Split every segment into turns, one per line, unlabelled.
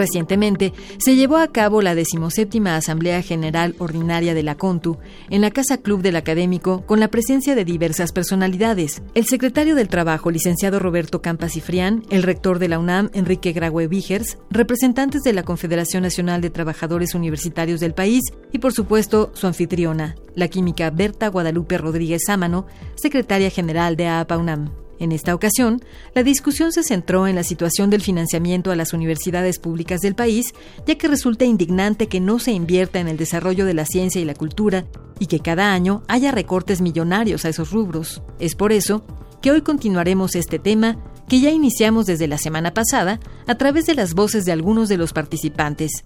Recientemente se llevó a cabo la decimoséptima Asamblea General Ordinaria de la CONTU en la Casa Club del Académico con la presencia de diversas personalidades. El secretario del Trabajo, licenciado Roberto Campas Cifrián, el rector de la UNAM, Enrique Graue Vigers, representantes de la Confederación Nacional de Trabajadores Universitarios del país y, por supuesto, su anfitriona, la química Berta Guadalupe Rodríguez Sámano, secretaria general de APA UNAM. En esta ocasión, la discusión se centró en la situación del financiamiento a las universidades públicas del país, ya que resulta indignante que no se invierta en el desarrollo de la ciencia y la cultura y que cada año haya recortes millonarios a esos rubros. Es por eso que hoy continuaremos este tema que ya iniciamos desde la semana pasada a través de las voces de algunos de los participantes.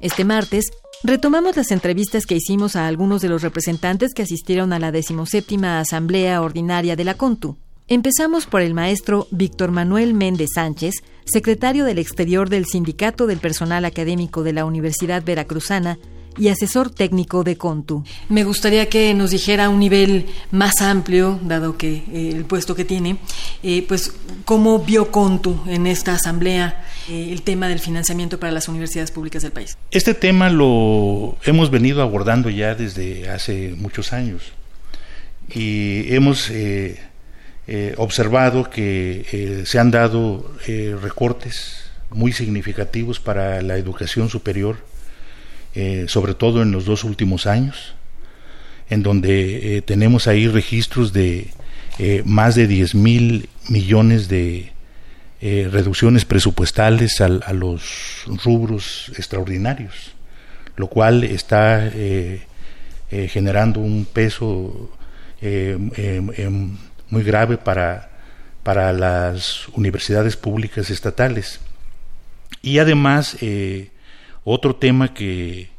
Este martes Retomamos las entrevistas que hicimos a algunos de los representantes que asistieron a la decimoséptima Asamblea Ordinaria de la CONTU. Empezamos por el maestro Víctor Manuel Méndez Sánchez, secretario del Exterior del Sindicato del Personal Académico de la Universidad Veracruzana, y asesor técnico de Contu. Me gustaría que nos dijera a un nivel más amplio, dado que eh, el puesto que tiene, eh, pues cómo vio Contu en esta asamblea eh, el tema del financiamiento para las universidades públicas del país.
Este tema lo hemos venido abordando ya desde hace muchos años y hemos observado que se han dado recortes muy significativos para la educación superior eh, sobre todo en los dos últimos años, en donde eh, tenemos ahí registros de eh, más de 10 mil millones de reducciones presupuestales a, los rubros extraordinarios, lo cual está generando un peso muy grave para, para las universidades públicas estatales. Y además, otro tema que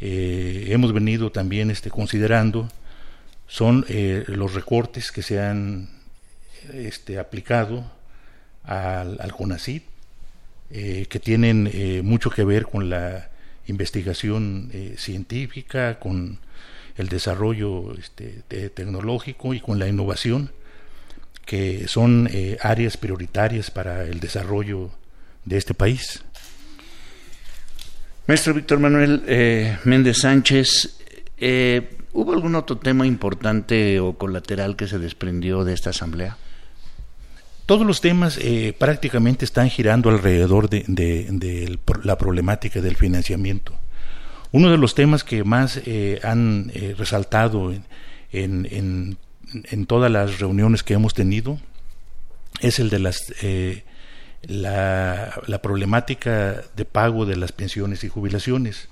eh, hemos venido también este, considerando son eh, los recortes que se han este, aplicado al, al CONACYT, eh, que tienen mucho que ver con la investigación científica, con el desarrollo este, tecnológico y con la innovación, que son áreas prioritarias para el desarrollo de este país.
Maestro Víctor Manuel eh, Méndez Sánchez, eh, ¿hubo algún otro tema importante o colateral que se desprendió de esta asamblea?
Todos los temas eh, prácticamente están girando alrededor de, la problemática del financiamiento. Uno de los temas que más han resaltado en, en, todas las reuniones que hemos tenido es el de las la, la, problemática de pago de las pensiones y jubilaciones,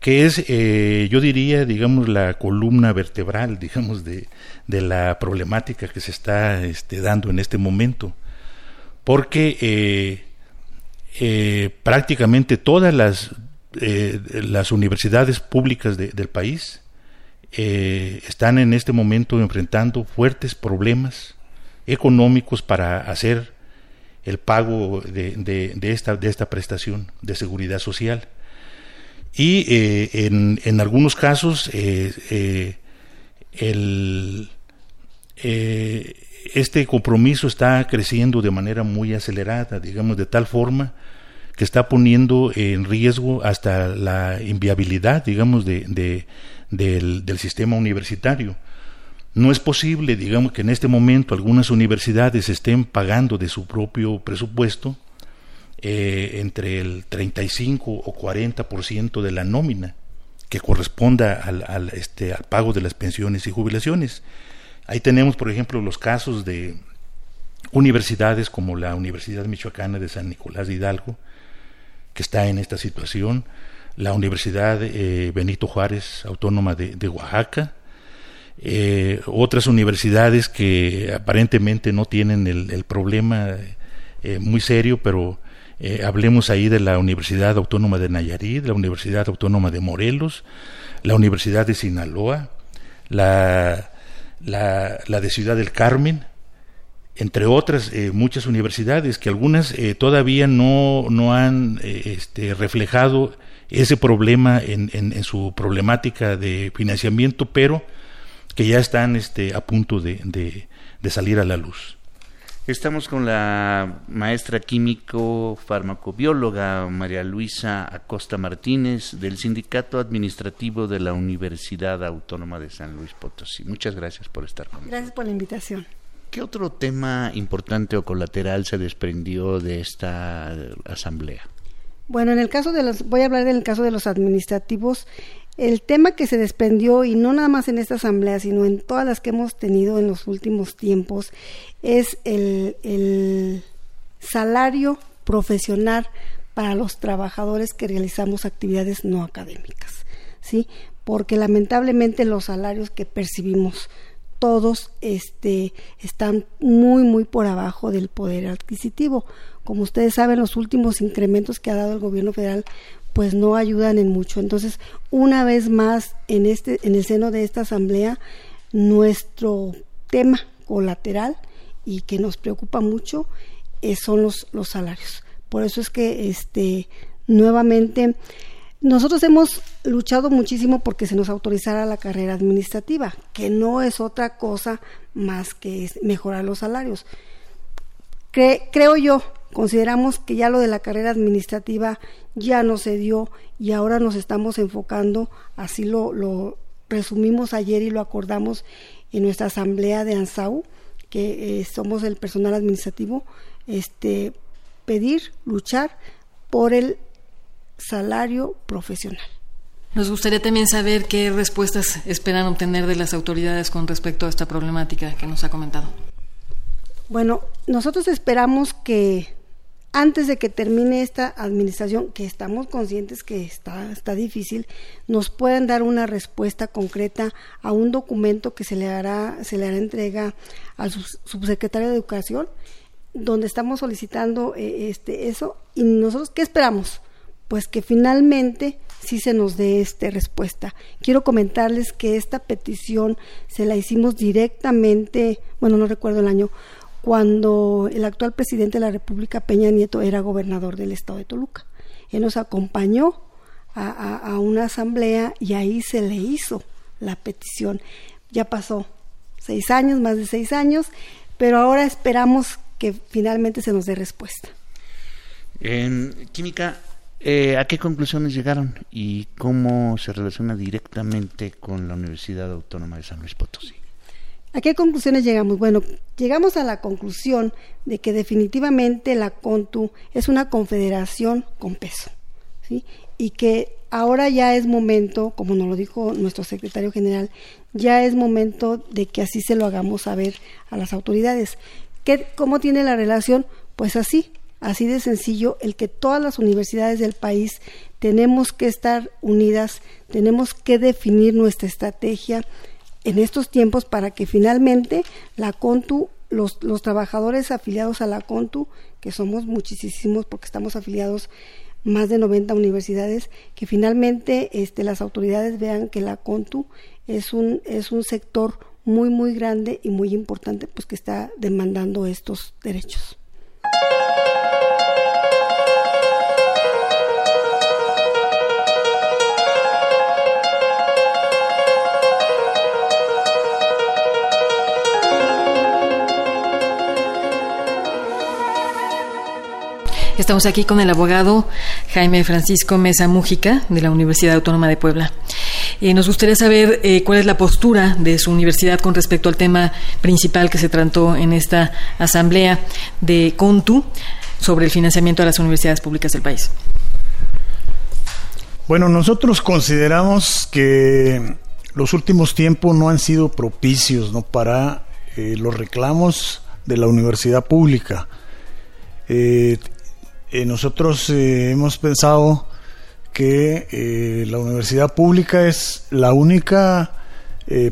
que es, eh, yo diría, digamos, la columna vertebral, digamos, de, de la problemática que se está este, dando en este momento, porque eh, eh, prácticamente todas las, las universidades públicas del país están en este momento enfrentando fuertes problemas económicos para hacer el pago de, de, esta, de esta prestación de seguridad social. Y eh, en, en, algunos casos eh, eh, este compromiso está creciendo de manera muy acelerada, digamos, de tal forma que está poniendo en riesgo hasta la inviabilidad, digamos, de, de del, del sistema universitario. No es posible, digamos, que en este momento algunas universidades estén pagando de su propio presupuesto eh, entre el 35 o 40% de la nómina que corresponda al, este, al pago de las pensiones y jubilaciones. Ahí tenemos, por ejemplo, los casos de universidades como la Universidad Michoacana de San Nicolás de Hidalgo, que está en esta situación, la Universidad eh, Benito Juárez Autónoma de Oaxaca, eh, otras universidades que aparentemente no tienen el, problema muy serio, pero Eh, hablemos ahí de la Universidad Autónoma de Nayarit, la Universidad Autónoma de Morelos, la Universidad de Sinaloa, la, de Ciudad del Carmen, entre otras eh, muchas universidades que algunas eh, todavía no, no han este, reflejado ese problema en, su problemática de financiamiento, pero que ya están este, a punto de salir a la luz.
Estamos con la maestra químico farmacobióloga María Luisa Acosta Martínez del Sindicato Administrativo de la Universidad Autónoma de San Luis Potosí. Muchas gracias por estar con nosotros.
Gracias por la invitación.
¿Qué otro tema importante o colateral se desprendió de esta asamblea?
Bueno, en el caso de los, voy a hablar del caso de los administrativos. El tema que se desprendió, y no nada más en esta asamblea, sino en todas las que hemos tenido en los últimos tiempos, es el, el salario profesional para los trabajadores que realizamos actividades no académicas, ¿sí? Porque lamentablemente los salarios que percibimos todos este, están muy, muy por abajo del poder adquisitivo. Como ustedes saben, los últimos incrementos que ha dado el gobierno federal pues no ayudan en mucho. Entonces, una vez más, en, este, en el seno de esta asamblea, nuestro tema colateral y que nos preocupa mucho eh, son los, los salarios. Por eso es que este, nuevamente nosotros hemos luchado muchísimo porque se nos autorizara la carrera administrativa, que no es otra cosa más que mejorar los salarios. creo yo, consideramos que ya lo de la carrera administrativa ya no se dio y ahora nos estamos enfocando, así lo, lo resumimos ayer y lo acordamos en nuestra asamblea de ANSAU, que eh, somos el personal administrativo, este, pedir, luchar por el salario profesional.
Nos gustaría también saber qué respuestas esperan obtener de las autoridades con respecto a esta problemática que nos ha comentado.
Bueno, nosotros esperamos que antes de que termine esta administración, que estamos conscientes que está, está difícil, nos puedan dar una respuesta concreta a un documento que se le hará, se le hará entrega al subsecretario de Educación, donde estamos solicitando eh, este, eso. ¿Y nosotros qué esperamos? Pues que finalmente sí se nos dé esta respuesta. Quiero comentarles que esta petición se la hicimos directamente, bueno, no recuerdo el año, cuando el actual presidente de la República, Peña Nieto, era gobernador del estado de Toluca. Él nos acompañó a, a una asamblea y ahí se le hizo la petición. Ya pasó seis años, más de seis años, pero ahora esperamos que finalmente se nos dé respuesta.
En química, eh, ¿A qué conclusiones llegaron y cómo se relaciona directamente con la Universidad Autónoma de San Luis Potosí?
¿A qué conclusiones llegamos? Bueno, llegamos a la conclusión de que definitivamente la CONTU es una confederación con peso, ¿sí? Y que ahora ya es momento, como nos lo dijo nuestro secretario general, ya es momento de que así se lo hagamos saber a las autoridades. ¿Qué, ¿Cómo tiene la relación? Pues así, así de sencillo, el que todas las universidades del país tenemos que estar unidas, tenemos que definir nuestra estrategia en estos tiempos para que finalmente la CONTU, los, trabajadores afiliados a la CONTU, que somos muchísimos porque estamos afiliados más de 90 universidades, que finalmente este, las autoridades vean que la CONTU es un, es un sector muy, muy grande y muy importante, pues que está demandando estos derechos.
Estamos aquí con el abogado Jaime Francisco Mesa Mújica de la Universidad Autónoma de Puebla. Eh, nos gustaría saber eh, cuál es la postura de su universidad con respecto al tema principal que se trató en esta asamblea de CONTU sobre el financiamiento de las universidades públicas del país.
Bueno, nosotros consideramos que los últimos tiempos no han sido propicios ¿no? para eh, los reclamos de la universidad pública. Nosotros eh, hemos pensado que eh, la universidad pública es la única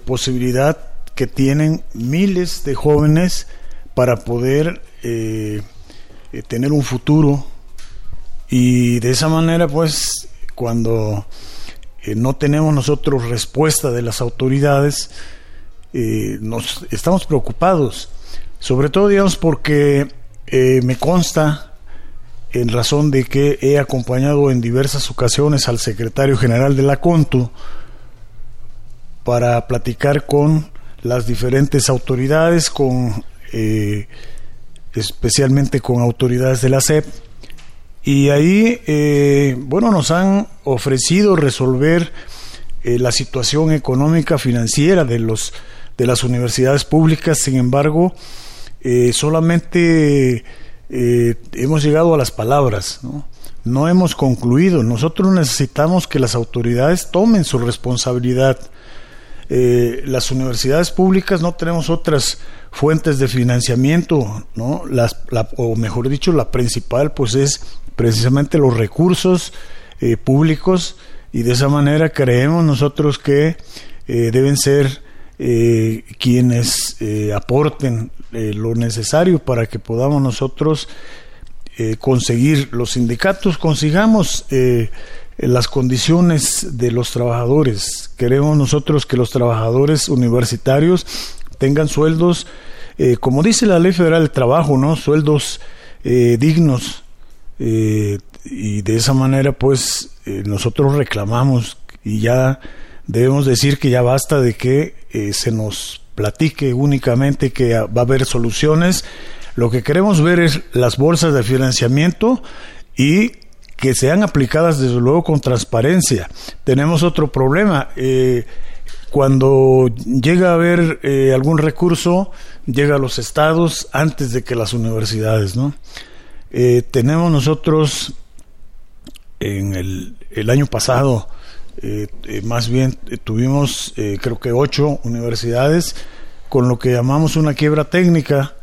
posibilidad que tienen miles de jóvenes para poder tener un futuro. Y de esa manera, pues, cuando eh, no tenemos nosotros respuesta de las autoridades, eh, nos estamos preocupados, sobre todo, digamos, porque eh, me consta, en razón de que he acompañado en diversas ocasiones al secretario general de la CONTU para platicar con las diferentes autoridades, con especialmente con autoridades de la SEP, y ahí, eh, bueno, nos han ofrecido resolver eh, la situación económica financiera de, los, de las universidades públicas, sin embargo, eh, hemos llegado a las palabras, ¿no? hemos concluido. Nosotros necesitamos que las autoridades tomen su responsabilidad. las universidades públicas no tenemos otras fuentes de financiamiento, ¿no? Las, o mejor dicho, la principal pues es precisamente los recursos eh, públicos y de esa manera creemos nosotros que eh, deben ser eh, quienes aporten lo necesario para que podamos nosotros conseguir los sindicatos, consigamos las condiciones de los trabajadores. Queremos nosotros que los trabajadores universitarios tengan sueldos, como dice la Ley Federal del Trabajo, ¿no? Sueldos dignos, eh, y de esa manera pues eh, nosotros reclamamos y ya debemos decir que ya basta de que eh, se nos platique únicamente que va a haber soluciones. Lo que queremos ver es las bolsas de financiamiento y que sean aplicadas desde luego con transparencia. Tenemos otro problema. cuando llega a haber algún recurso, llega a los estados antes de que las universidades, ¿no? Eh, tenemos nosotros en el, año pasado, eh, eh, más bien tuvimos creo que ocho universidades con lo que llamamos una quiebra técnica.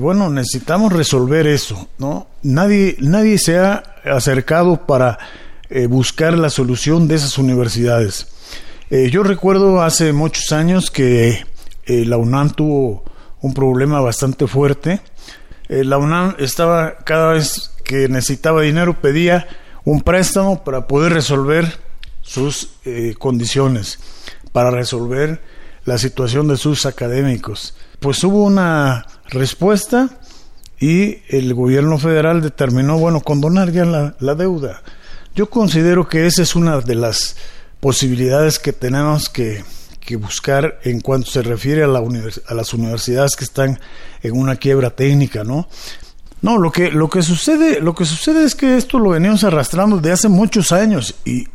bueno, necesitamos resolver eso, ¿no? Nadie, nadie se ha acercado para buscar la solución de esas universidades. yo recuerdo hace muchos años que la UNAM tuvo un problema bastante fuerte eh, la UNAM estaba cada vez que necesitaba dinero pedía un préstamo para poder resolver sus eh, condiciones, para resolver la situación de sus académicos. Pues hubo una respuesta y el gobierno federal determinó, bueno, condonar ya la, la deuda. Yo considero que esa es una de las posibilidades que tenemos que que buscar en cuanto se refiere a, la a las universidades que están en una quiebra técnica, ¿no? No, lo que, lo que sucede, lo que sucede es que esto lo venimos arrastrando desde hace muchos años y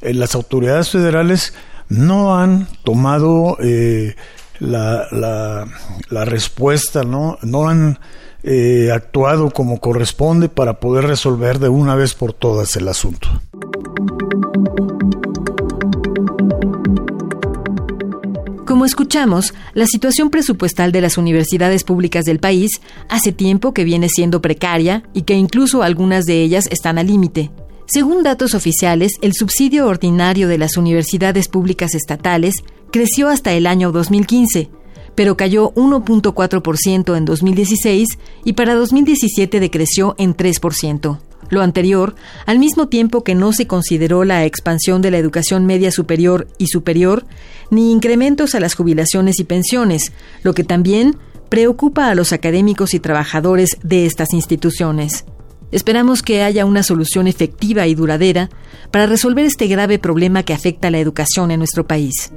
las autoridades federales no han tomado eh, la, respuesta, ¿no? No han eh, actuado como corresponde para poder resolver de una vez por todas el asunto.
Como escuchamos, la situación presupuestal de las universidades públicas del país hace tiempo que viene siendo precaria y que incluso algunas de ellas están al límite. Según datos oficiales, el subsidio ordinario de las universidades públicas estatales creció hasta el año 2015, pero cayó 1.4% en 2016 y para 2017 decreció en 3% lo anterior, al mismo tiempo que no se consideró la expansión de la educación media superior y superior, ni incrementos a las jubilaciones y pensiones, lo que también preocupa a los académicos y trabajadores de estas instituciones. Esperamos que haya una solución efectiva y duradera para resolver este grave problema que afecta a la educación en nuestro país.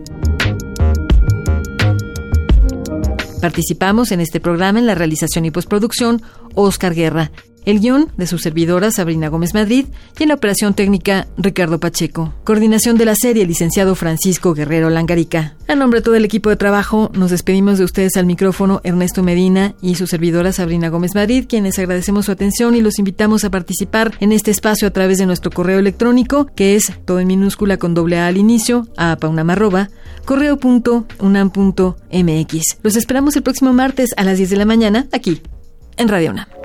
Participamos en este programa en la realización y postproducción Oscar Guerra el guion de su servidora Sabrina Gómez Madrid y en la operación técnica Ricardo Pacheco. Coordinación de la serie, licenciado Francisco Guerrero Langarica. A nombre de todo el equipo de trabajo, nos despedimos de ustedes al micrófono Ernesto Medina y su servidora Sabrina Gómez Madrid, quienes agradecemos su atención y los invitamos a participar en este espacio a través de nuestro correo electrónico, que es todo en minúscula con doble A al inicio, a paunamarroba, correo.unam.mx. Los esperamos el próximo martes a las 10 de la mañana, aquí, en Radio UNAM.